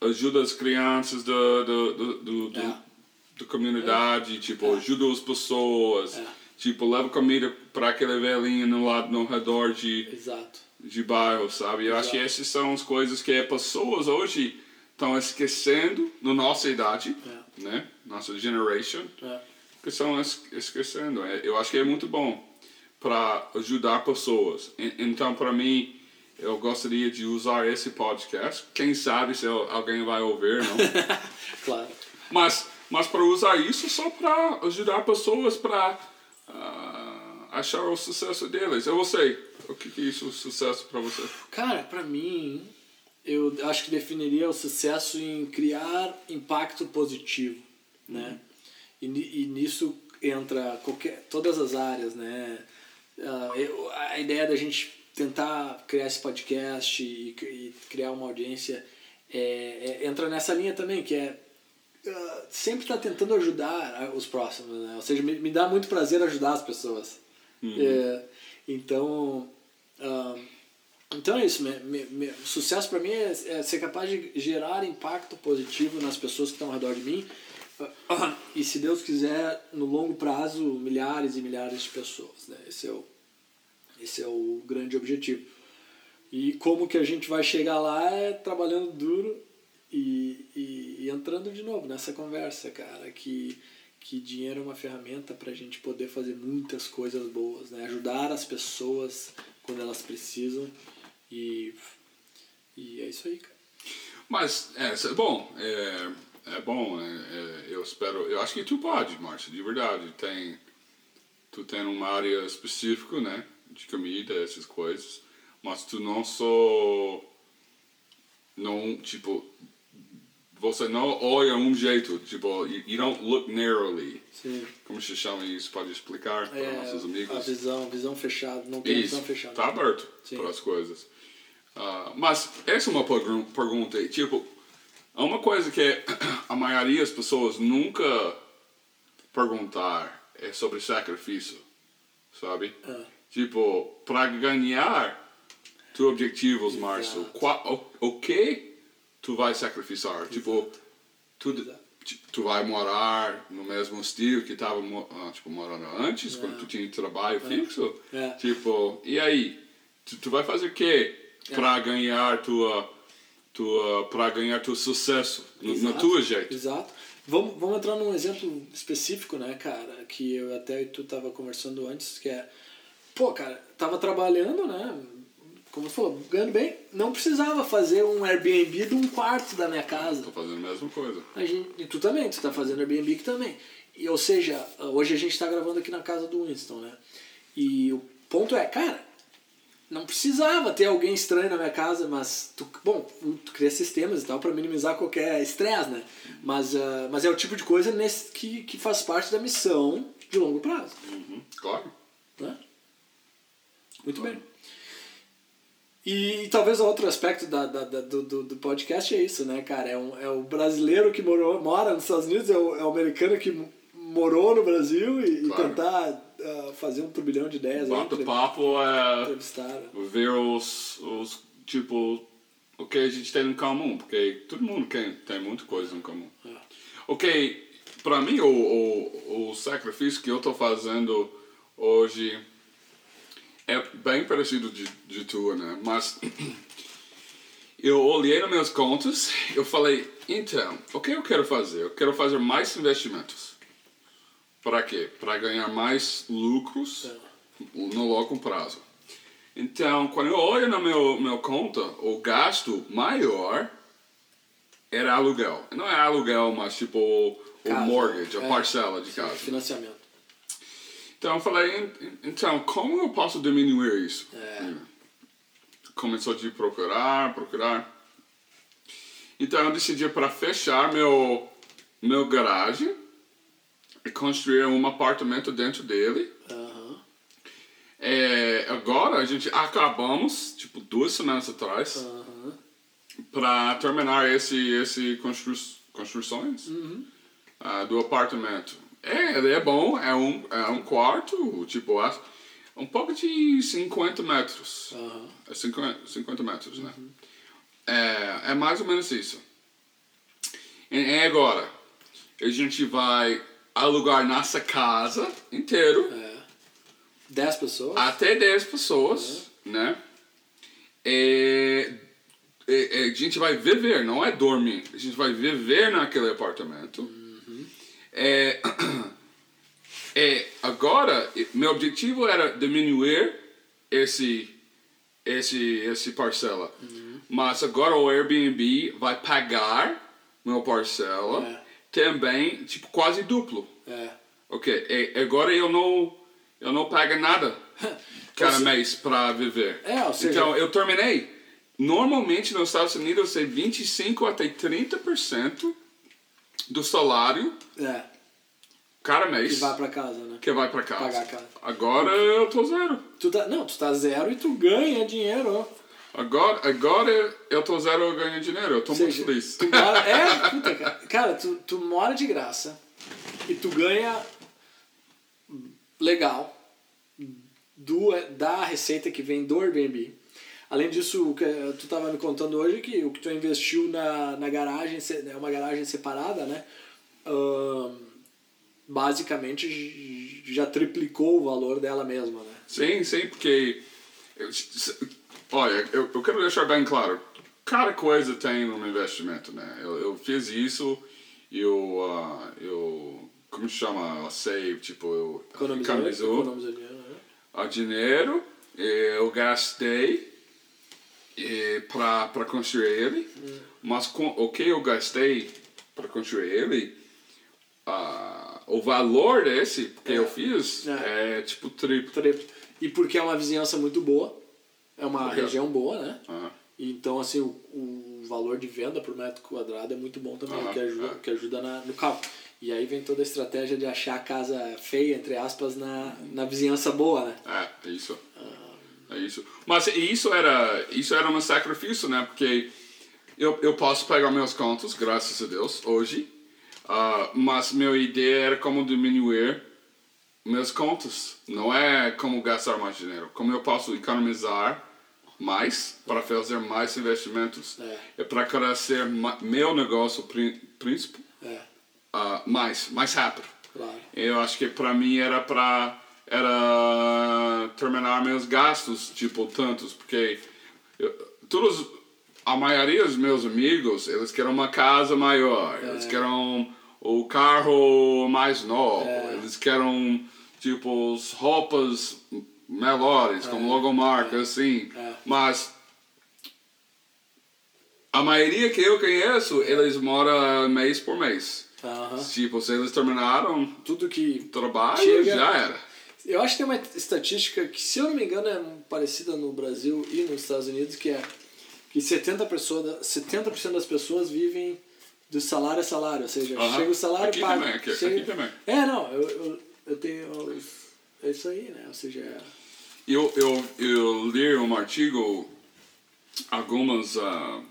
ajuda as crianças da do, do, É. da comunidade, tipo, ajuda as pessoas, É. tipo, leva comida para aquele velhinho no lado no redor de, Exato. De bairro, sabe? Eu acho que Exato. essas são as coisas que as pessoas hoje estão esquecendo na nossa idade, É. né? Nossa generation É. que estão es- esquecendo. É, Eu acho que é muito bom para ajudar pessoas. Então, para mim, eu gostaria de usar esse podcast. Quem sabe se alguém vai ouvir, não? Claro. mas mas para usar isso só para ajudar pessoas para achar o sucesso deles. Eu sei. O que, que é isso, sucesso para você? Cara, pra mim, eu acho que definiria o sucesso em criar impacto positivo, né? E, e nisso entra qualquer, todas as áreas, né? Ah, eu- a ideia da gente tentar criar esse podcast e, e criar uma audiência é, é- entra nessa linha também, que é ah, sempre estar tentando ajudar ah, os próximos, né? Ou seja, me, me dá muito prazer ajudar as pessoas. É, então, ah, então é isso. Me, me, me- sucesso para mim é, é ser capaz de gerar impacto positivo nas pessoas que estão ao redor de mim, E se Deus quiser, no longo prazo, milhares e milhares de pessoas. Né? Esse, é o, esse é o grande objetivo. E como que a gente vai chegar lá é trabalhando duro e, e, e entrando de novo nessa conversa, cara, que, que dinheiro é uma ferramenta para a gente poder fazer muitas coisas boas, né? Ajudar as pessoas quando elas precisam e, e é isso aí, cara. Mas, é, bom, é, é bom, é, é, eu espero, eu acho que tu pode, Márcio, de verdade, tem, tu tem uma área específica, né, de comida, essas coisas, mas tu não só, não, tipo, você não olha um jeito, tipo, you, you don't look narrowly. Sim. Como se chama isso? Pode explicar para É, nossos amigos? a visão, visão fechada, não tem Isso, visão fechada. tá aberto Sim. para as coisas. Ah, mas essa é uma pergun- pergunta, tipo, é uma coisa que a maioria das pessoas nunca perguntar é sobre sacrifício, sabe? Ah. Tipo, para ganhar teus objetivos, qual- o, o que tu vai sacrificar? Tipo, tu, Exato. tu vai morar no mesmo estilo que tava ah, tipo, morando antes, quando tu tinha trabalho fixo? É. Tipo, e aí? Tu, tu vai fazer o quê É. para ganhar tua tua para ganhar teu sucesso no Exato, teu jeito? Exato. Vamos, vamos entrar num exemplo específico, né, cara, que eu até tu tava conversando antes, que é, pô, cara, tava trabalhando, né, como você falou, ganhando bem, não precisava fazer um Airbnb de um quarto da minha casa. Tô fazendo a mesma coisa. A gente, e tu também, tu tá fazendo Airbnb aqui também. E, ou seja, hoje a gente tá gravando aqui na casa do Winston, né? E o ponto é, cara, não precisava ter alguém estranho na minha casa, mas tu, bom, tu cria sistemas e tal para minimizar qualquer estresse, né? Mas, ah, mas é o tipo de coisa nesse, que, que faz parte da missão de longo prazo, Uhum, claro. né? Muito bem. E, talvez outro aspecto da, da, da- do, do, podcast é isso, né, cara? É, um, é o brasileiro que morou, mora nos Estados Unidos, é o, é o americano que morou no Brasil e, e Claro. tentar ah, fazer um turbilhão de ideias. aí, Bota entre- papo é entrevistar. ver os, os tipo o que a gente tem em comum, porque todo mundo tem, tem muita coisa em comum. É. Ok, para mim o, o, o sacrifício que eu tô fazendo hoje bem parecido de, de tua, né? Mas eu olhei nas minhas contas, eu falei, então, o que eu quero fazer? Eu quero fazer mais investimentos. Para quê? Para ganhar mais lucros no longo prazo. Então, quando eu olho na meu, meu conta, o gasto maior era aluguel. Não é aluguel, mas tipo o Casa, mortgage, a é. parcela de casa. Financiamento. Então eu falei, "En- então, como eu posso diminuir isso? É. Começou de procurar, procurar. Então eu decidi para fechar meu, meu garagem e construir um apartamento dentro dele. É, agora a gente acabamos, tipo, duas semanas atrás, para terminar esse, esse constru, construções ah, do apartamento. É, ele é bom, é um, é um quarto, tipo, acho- um pouco de 50 metros. Aham. É 50, 50 metros, né? É, é mais ou menos isso. E, e agora, a gente vai alugar nossa casa inteiro É. Dez pessoas? até 10 pessoas, né? É, é, é, a gente vai viver, não é dormir. A gente vai viver naquele apartamento. É, é, agora, meu objetivo era diminuir esse, esse, esse parcela. Mas agora o Airbnb vai pagar meu parcela É. também, tipo, quase duplo. É. Ok, e agora eu não, eu não pago nada cada se- mês para viver. É, seja- então eu terminei. Normalmente nos Estados Unidos é 25 até 30% do salário É. cada E mês vai pra casa, né? que vai para casa. Pagar a casa. Agora eu tô zero. Tu tá, não, tu tá zero e tu ganha dinheiro, ó. Agora, agora eu tô zero eu ganho dinheiro. Eu tô Ou muito seja, feliz. Tu mora, é, puta, cara. Cara, tu, tu mora de graça e tu ganha legal do, da receita que vem do Airbnb. Além disso, o que tu tava me contando hoje que o que tu investiu na, na garagem, é uma garagem separada, né? ahn, basicamente já triplicou o valor dela mesma, né? Sim, sim, porque. eu- Olha, eu, eu quero deixar bem claro: cada coisa tem um investimento, né? Eu, eu fiz isso, eu. ah, eu como se chama? Eu save, tipo, eu. Economizou, economizou dinheiro, né? a dinheiro, eh, eu gastei para construir ele, mas com o que eu gastei para construir ele, ah, o valor desse que eu fiz É. é, tipo triplo. Triplo. E porque é uma vizinhança muito boa, é uma Porque- região boa, né? Ah, Então, assim, o, o valor de venda por metro quadrado é muito bom também, o que ajuda, é. que ajuda na, no cálculo. E aí vem toda a estratégia de achar a casa feia, entre aspas, na, na vizinhança boa, né? É, é isso. É isso. Mas isso era, isso era um sacrifício, né? Porque eu, eu posso pegar meus contos, graças a Deus, hoje. ah, mas minha ideia era como diminuir meus contos. Não é como gastar mais dinheiro. Como eu posso economizar mais para fazer mais investimentos. É. É para crescer meu negócio prin- principal É, ah, mais, mais rápido. claro. Eu acho que pra mim era pra era terminar meus gastos, tipo, tantos, porque eu, todos a maioria dos meus amigos, eles querem uma casa maior, eles querem o carro mais novo, eles querem tipo as roupas melhores, como logomarca assim. É. Mas a maioria que eu conheço, eles moram mês por mês. Tipo, se eles terminaram Tudo que. trabalho, Chega- já era. Eu acho que tem uma estatística que, se eu não me engano, é parecida no Brasil e nos Estados Unidos, que é que 70%, pessoa, 70 das pessoas vivem do salário a salário, ou seja, Aham. chega o salário Aqui paga. também, aqui- chega- aqui também. É, não, eu, eu, eu tenho. É isso aí, né? Ou seja, é- Eu, eu, eu li um artigo, algumas, ah,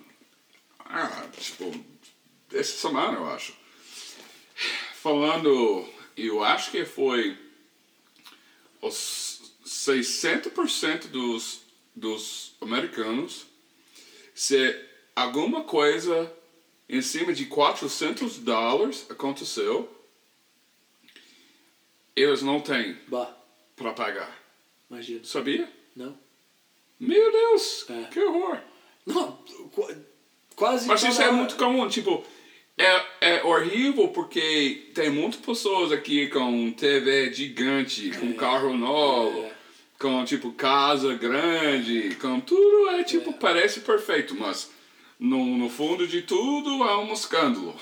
ah, tipo, essa semana, eu acho, falando, eu acho que foi os 60% dos, dos americanos, se alguma coisa em cima de 400 dólares aconteceu, eles não têm para pagar. imagina. Sabia? Não? Meu Deus, É. que horror. Não, qu- quase. Mas isso é muito comum, tipo, é, é horrível porque tem muitas pessoas aqui com TV gigante, com carro novo, É. com, tipo, casa grande, com tudo, é, tipo, parece perfeito, mas no, no fundo de tudo é um escândalo.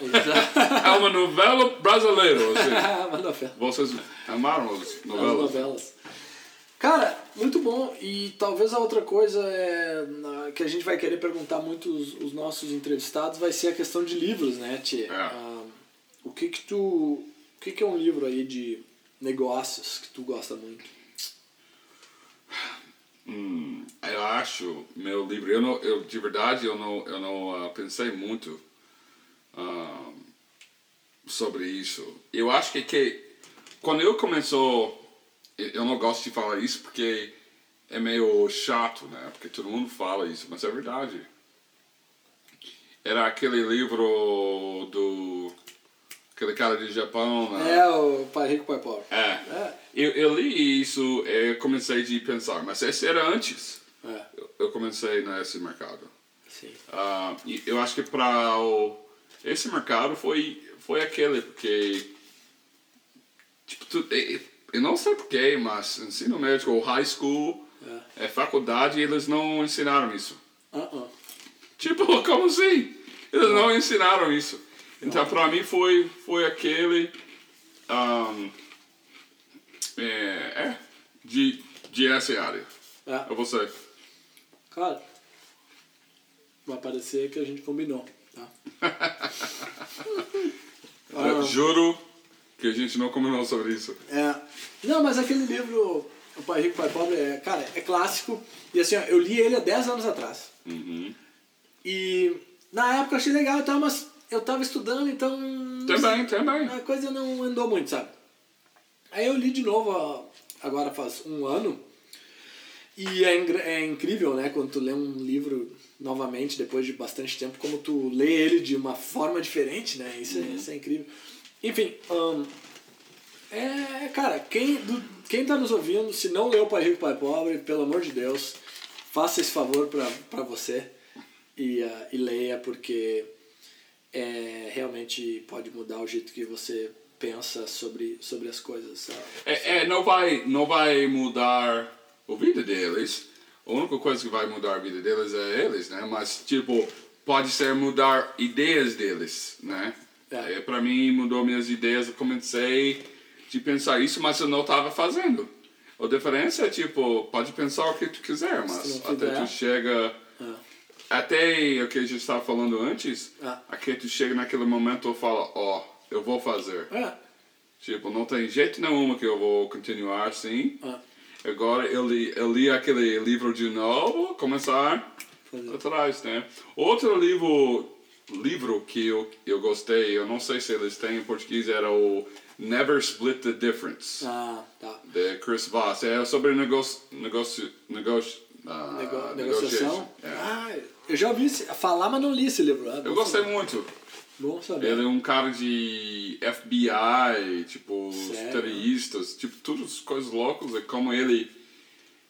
é uma novela brasileira, assim. Uma novela. Vocês amaram as As novelas? Cara, muito bom. E talvez a outra coisa é, que a gente vai querer perguntar muito os, os nossos entrevistados vai ser a questão de livros, né, Tchê? É. Ah, o que que tu... O que que é um livro aí de negócios que tu gosta muito? Hum, eu acho meu livro eu não eu de verdade eu não eu não ah, pensei muito ah, sobre isso eu acho que, que quando eu começou eu não gosto de falar isso porque é meio chato né porque todo mundo fala isso mas é verdade era aquele livro do aquele cara de Japão né? É o Pai Rico, Pai Pobre. é. É. Eu, eu li isso e comecei a pensar, mas esse era antes. É, Eu, eu comecei nesse mercado. sim. E eu acho que para esse mercado foi foi aquele porque tipo tu, eu não sei porquê, mas ensino médico ou high school, é. faculdade, eles não ensinaram isso. Ah, ah. Tipo, como assim? Eles não ensinaram isso. Então, para mim, foi, foi aquele. Um, é, é, de, de essa área. É. É você. Cara, vai parecer que a gente combinou, tá? Juro que a gente não combinou sobre isso. É. Não, mas aquele livro, O Pai Rico, Pai Pobre, é, cara, é clássico. E assim, ó, eu li ele há 10 anos atrás. Uhum. E na época eu achei legal e tal, mas eu tava estudando, então. Também, também. A coisa não andou muito, sabe? Aí eu li de novo, agora faz um ano. E é, é incrível, né, quando tu lê um livro novamente, depois de bastante tempo, como tu lê ele de uma forma diferente, né? Isso, é, isso é incrível. Enfim, um, é, cara, quem, do, quem tá nos ouvindo, se não leu Pai Rico, Pai Pobre, pelo amor de Deus, faça esse favor pra, pra você e, uh, e leia, porque é, realmente pode mudar o jeito que você pensa sobre, sobre as coisas. Sabe? É, é, não, vai, não vai mudar a vida deles. A única coisa que vai mudar a vida deles é eles, né? Mas, tipo, pode ser mudar ideias deles, né? É. É, pra mim, mudou minhas ideias. Eu comecei de pensar isso, mas eu não estava fazendo. A diferença é, tipo, pode pensar o que tu quiser, mas até tu chega... Ah, Até o que a gente estava falando antes, Ah. até tu chega naquele momento e fala, ó, eu vou fazer. é, Tipo, não tem jeito nenhum que eu vou continuar assim. ah, Agora eu li, eu li aquele livro de novo, começar Fazer. atrás, né? Outro livro, livro que eu, eu gostei, eu não sei se eles têm em português, era o Never Split the Difference, ah, tá. de Chris Voss. É sobre negócio, negócio, negócio, ah, Nego- negociação? É. Ah, eu já ouvi falar, mas não li esse livro. Ah, Eu gostei saber. muito. Bom saber. Ele é um cara de FBI, tipo, Sério? terroristas, tipo, todas as coisas loucas, é como ele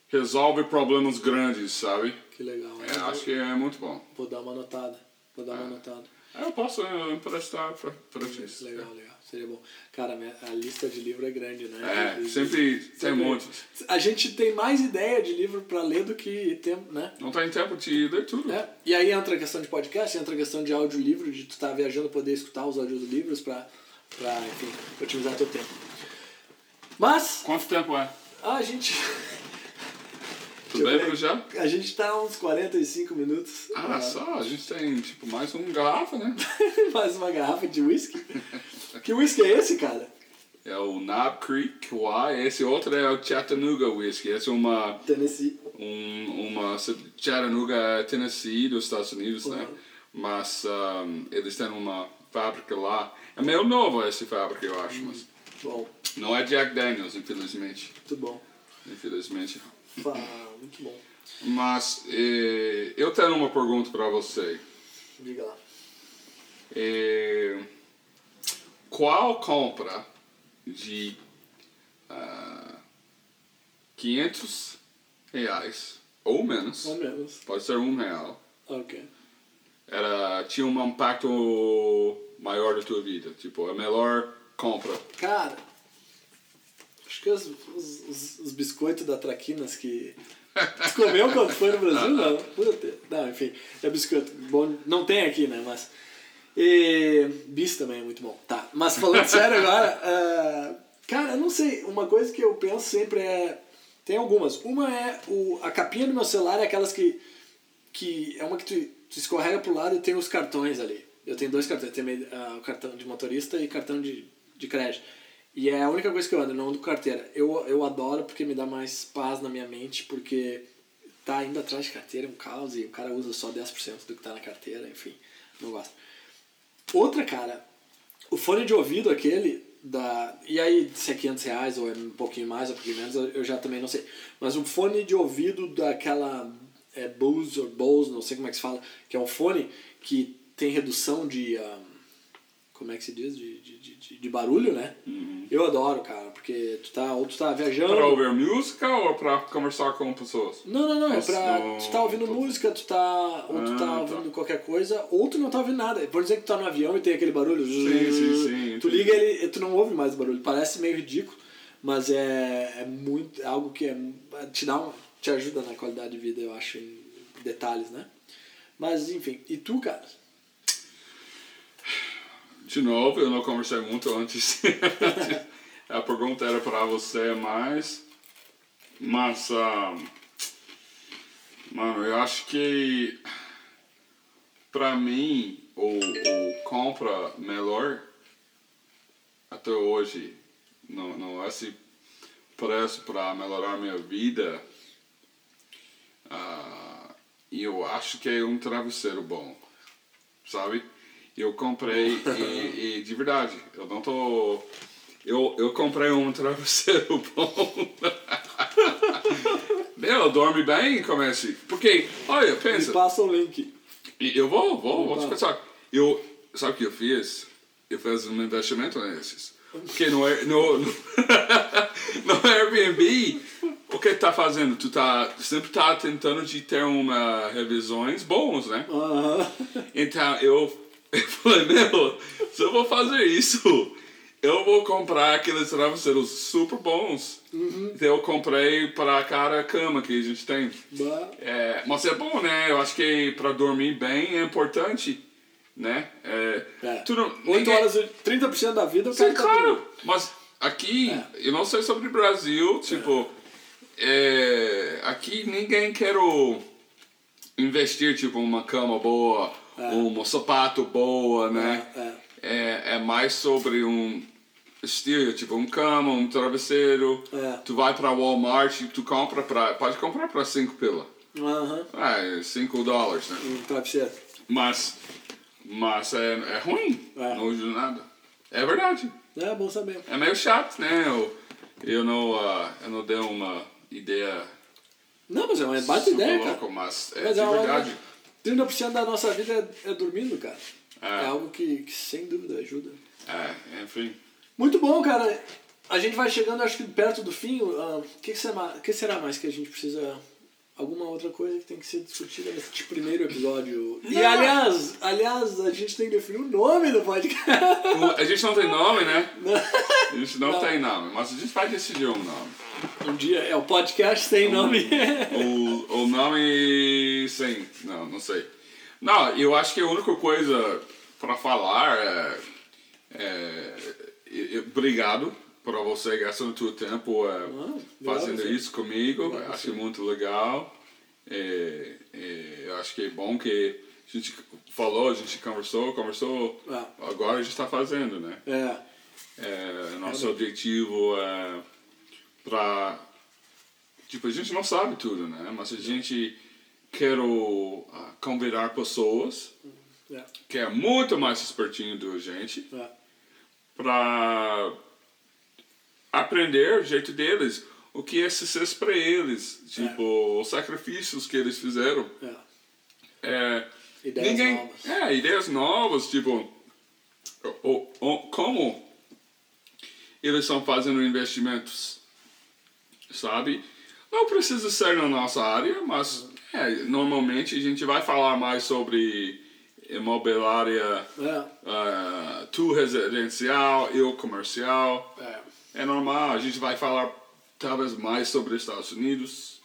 resolve problemas grandes, sabe? Que legal. É, acho que é muito bom. Vou dar uma notada. Vou dar uma É. notada. Aí Eu posso eh, emprestar pra, pra vocês. Legal, legal. Seria bom. Cara, a lista de livro é grande, né? É, E- sempre tem sempre- muitos. A gente tem mais ideia de livro pra ler do que tempo, né? Não tem tempo de ler tudo. É. E aí entra a questão de podcast, entra a questão de audiolivro, de tu estar viajando poder escutar os audiolivros pra, pra enfim, otimizar teu tempo. Mas, Quanto tempo é? a gente. Tudo ver. já? A gente tá uns 45 minutos. Ah, só, a gente tem tipo mais uma garrafa, né? Mais uma garrafa de whisky. que whisky é esse, cara? É o Knob Creek Y, esse outro é o Chattanooga Whiskey. Esse é uma Tennessee. um, uma Chattanooga, Tennessee, dos Estados Unidos, né? Uhum. Mas um, eles têm uma fábrica lá. É meio novo essa fábrica, eu acho, mas Bom, não é Jack Daniels, infelizmente. muito bom. Infelizmente. Fa- Muito bom. Mas eh, eu tenho uma pergunta para você. Diga lá. Eh, qual compra de ah, 500 reais ou menos, ou menos. pode ser um real, Ok. era, tinha um impacto maior da tua vida? Tipo, a melhor compra. Cara, acho que os, os, os- os biscoitos da Traquinas que. Tu comeu quando foi no Brasil? Não. Puta. Não, enfim. É biscoito. Bom, não tem aqui, né? Mas. E, bis também é muito bom. Tá. Mas falando sério agora. ah, cara, eu não sei. Uma coisa que eu penso sempre é. Tem algumas. Uma é o, a capinha do meu celular, é aquelas que. que é uma que tu, tu escorrega pro lado e tem os cartões ali. Eu tenho dois cartões. Tem ah, o cartão de motorista e cartão de, de crédito. E é a única coisa que eu ando, não ando com carteira. Eu, eu adoro porque me dá mais paz na minha mente, porque tá indo atrás de carteira é um caos e o cara usa só 10% do que tá na carteira, enfim, não gosto. Outra, cara, o fone de ouvido aquele da. E aí, se é 500 reais ou é um pouquinho mais ou um pouquinho menos, eu, já também não sei. Mas um fone de ouvido daquela. É, Bose ou Bose, não sei como é que se fala, que é um fone que tem redução de. ah, como é que se diz? De, de, de, de- barulho, né? Eu adoro, cara, porque tu tá, ou tu tá viajando. Para ouvir música ou para conversar com pessoas? Não, não, não, é pra. não- Tu tá ouvindo tô- música, tu tá. Ou tu Ah, tá tá. ouvindo qualquer coisa, ou tu não tá ouvindo nada. Por exemplo, que tu tá no avião e tem aquele barulho. Sim, sim, sim, Tu entendi. liga ele e tu não ouve mais o barulho. Parece meio ridículo, mas é, é muito. É algo que é, te dá um, te ajuda na qualidade de vida, eu acho, em detalhes, né? Mas enfim, e tu, cara? De novo, eu não conversei muito antes. a pergunta era para você mais. Mas, ah, mano, eu acho que para mim o, o compra melhor até hoje no, no esse preço para melhorar minha vida ah, eu acho que é um travesseiro bom sabe eu comprei e, e de verdade eu não tô eu, eu comprei um travesseiro bom meu dorme bem comece porque olha pensa Me passa o link. e eu vou, vou, vou te Opa. pensar. Eu, sabe o que eu fiz? eu faço um investimento nesses. Porque no, no, no, no Airbnb, o que tá fazendo? Tu tá, sempre tá tentando de ter uma revisões bons, né? Aham. Então eu, eu falei, meu, se eu vou fazer isso, eu vou comprar aqueles travesseiros super bons. Então eu comprei para cada cama que a gente tem. Bah. É, mas é bom, né? Eu acho que para dormir bem é importante, né? É, É. tu não, 8 ninguém- horas, 30% da vida Sim, tá claro. dormindo. Mas aqui, É. eu não sei sobre o Brasil, tipo, é, aqui ninguém quer investir, tipo, uma cama boa, É. um sapato boa, né? É, É, é mais sobre um estilo, tipo, um cama, um travesseiro. É. Tu vai pra Walmart e tu compra pra... Pode comprar pra 5 pila. Aham. É, 5 dólares, né? Um travesseiro. Mas, mas é, é ruim, É. não ajuda nada. É verdade. É bom saber. É meio chato, né? Eu, eu, não, ah, eu não dei uma ideia Não, mas é uma baita ideia, cara. louca, mas é Mas de é verdade. 30% da nossa vida é, é dormindo, cara. É. É algo que, que sem dúvida ajuda. É, enfim. Muito bom, cara. A gente vai chegando, acho que perto do fim. O que, que, que será mais que a gente precisa. Alguma outra coisa que tem que ser discutida nesse primeiro episódio? E Não. aliás, aliás, a gente tem que definir o nome do podcast. O- A gente não tem nome, né? A gente não, Não. tem nome, mas a gente vai decidir um nome. um dia é o podcast sem nome. O, o nome, sim, não, não sei. Não, eu acho que a única coisa para falar é, é, é- é- Obrigado por você gastando seu tempo é, obrigado fazendo você. isso comigo. Obrigado acho você. muito legal. É, é, acho que é bom que a gente falou, a gente conversou, conversou. Ah. Agora a gente está fazendo, né? É. É, nosso objetivo é para tipo a gente não sabe tudo né mas a gente quer o, ah, convidar pessoas É. que é muito mais espertinho do que a gente É. para aprender o jeito deles o que é sucesso para eles tipo os sacrifícios que eles fizeram É. é, Ideias ninguém, novas. É, ideias novas, tipo, o, o, como eles estão fazendo investimentos, sabe? Não precisa ser na nossa área, mas é, normalmente a gente vai falar mais sobre imobiliária, É. uh, tu residencial, eu comercial. É. É normal, a gente vai falar talvez mais sobre os Estados Unidos.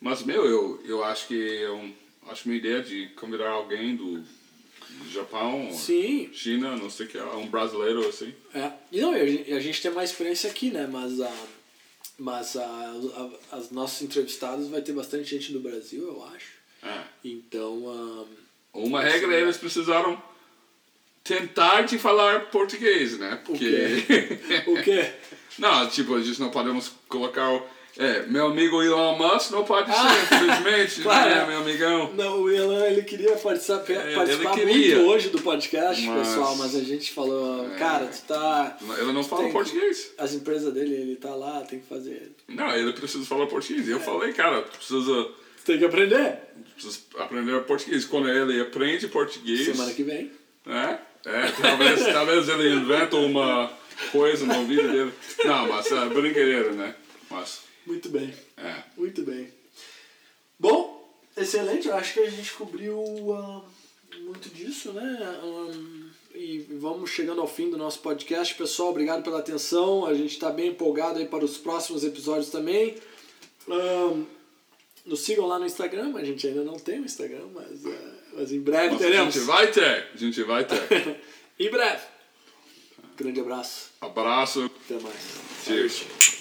Mas, meu, eu, eu acho que é um, acho uma ideia de convidar alguém do Japão, Sim. China, não sei o que, é, um brasileiro assim. É. E não, a gente, a gente tem mais experiência aqui, né? Mas, a, mas a, a- as nossos entrevistados vai ter bastante gente do Brasil, eu acho. É. Então, Uma regra eles precisaram tentar de falar português, né? o Porque. quê? o quê? não, tipo, a gente não podemos colocar o. É, meu amigo Elon Musk não pode Ah, ser, infelizmente, claro. né, meu amigão? Não, o Elan, ele queria participar, É, participar queria. muito hoje do podcast, Mas- pessoal, mas a gente falou, É. cara, tu tá... Ele não fala português. As empresas dele, ele tá lá, tem que fazer... Não, ele precisa falar português. E eu falei, cara, tu precisa, Tu tem que aprender. precisa aprender português. Quando ele aprende português. Semana que vem. É, é talvez, talvez ele inventa uma coisa na vida dele. Não, mas é brincadeira, né? Mas, Muito bem. é. Muito bem. Bom, excelente. Eu acho que a gente cobriu ah, muito disso, né? Ah, e vamos chegando ao fim do nosso podcast. Pessoal, obrigado pela atenção. A gente está bem empolgado aí para os próximos episódios também. Ah, nos sigam lá no Instagram. A gente ainda não tem o Instagram, mas, ah, mas em breve Mas a teremos. gente vai ter, a gente vai ter. em breve. Grande abraço. Abraço. Até mais. Cheers.